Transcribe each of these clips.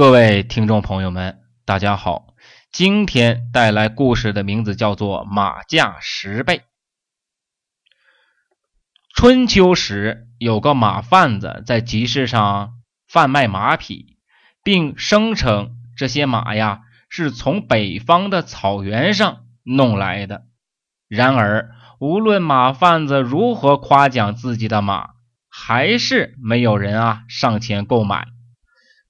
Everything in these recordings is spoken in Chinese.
各位听众朋友们，大家好！今天带来故事的名字叫做《马价十倍》。春秋时，有个马贩子在集市上贩卖马匹，并声称这些马呀是从北方的草原上弄来的。然而，无论马贩子如何夸奖自己的马，还是没有人啊上前购买。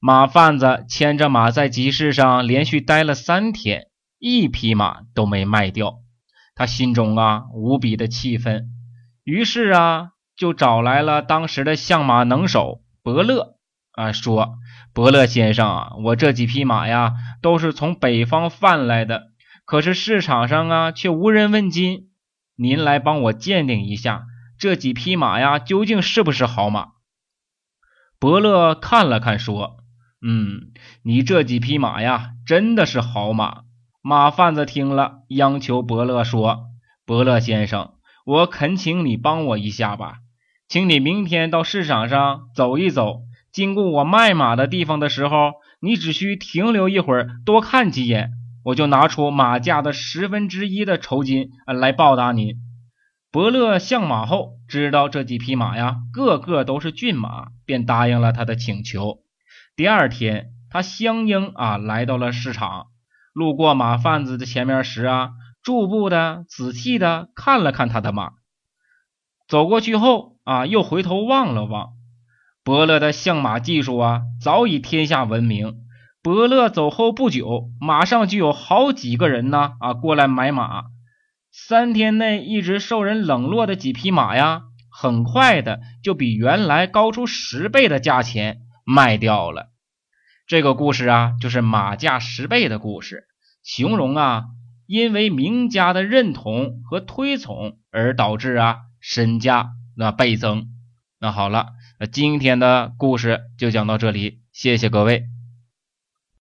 马贩子牵着马在集市上连续待了三天，一匹马都没卖掉。他心中啊无比的气愤，于是啊就找来了当时的相马能手伯乐啊，说：“伯乐先生啊，我这几匹马呀都是从北方贩来的，可是市场上啊却无人问津。您来帮我鉴定一下，这几匹马呀究竟是不是好马？”伯乐看了看，说。嗯，你这几匹马呀，真的是好马。马贩子听了，央求伯乐说：“伯乐先生，我恳请你帮我一下吧，请你明天到市场上走一走，经过我卖马的地方的时候，你只需停留一会儿，多看几眼，我就拿出马价的十分之一的酬金来报答您。”伯乐相马后，知道这几匹马呀，个个都是骏马，便答应了他的请求。第二天，他相应啊来到了市场，路过马贩子的前面时啊，逐步的仔细的看了看他的马。走过去后啊，又回头望了望。伯乐的相马技术啊，早已天下闻名。伯乐走后不久，马上就有好几个人呢啊过来买马。三天内一直受人冷落的几匹马呀，很快的就比原来高出十倍的价钱卖掉了。这个故事啊，就是马价十倍的故事，形容啊，因为名家的认同和推崇而导致啊身价那倍增。那好了，那今天的故事就讲到这里，谢谢各位。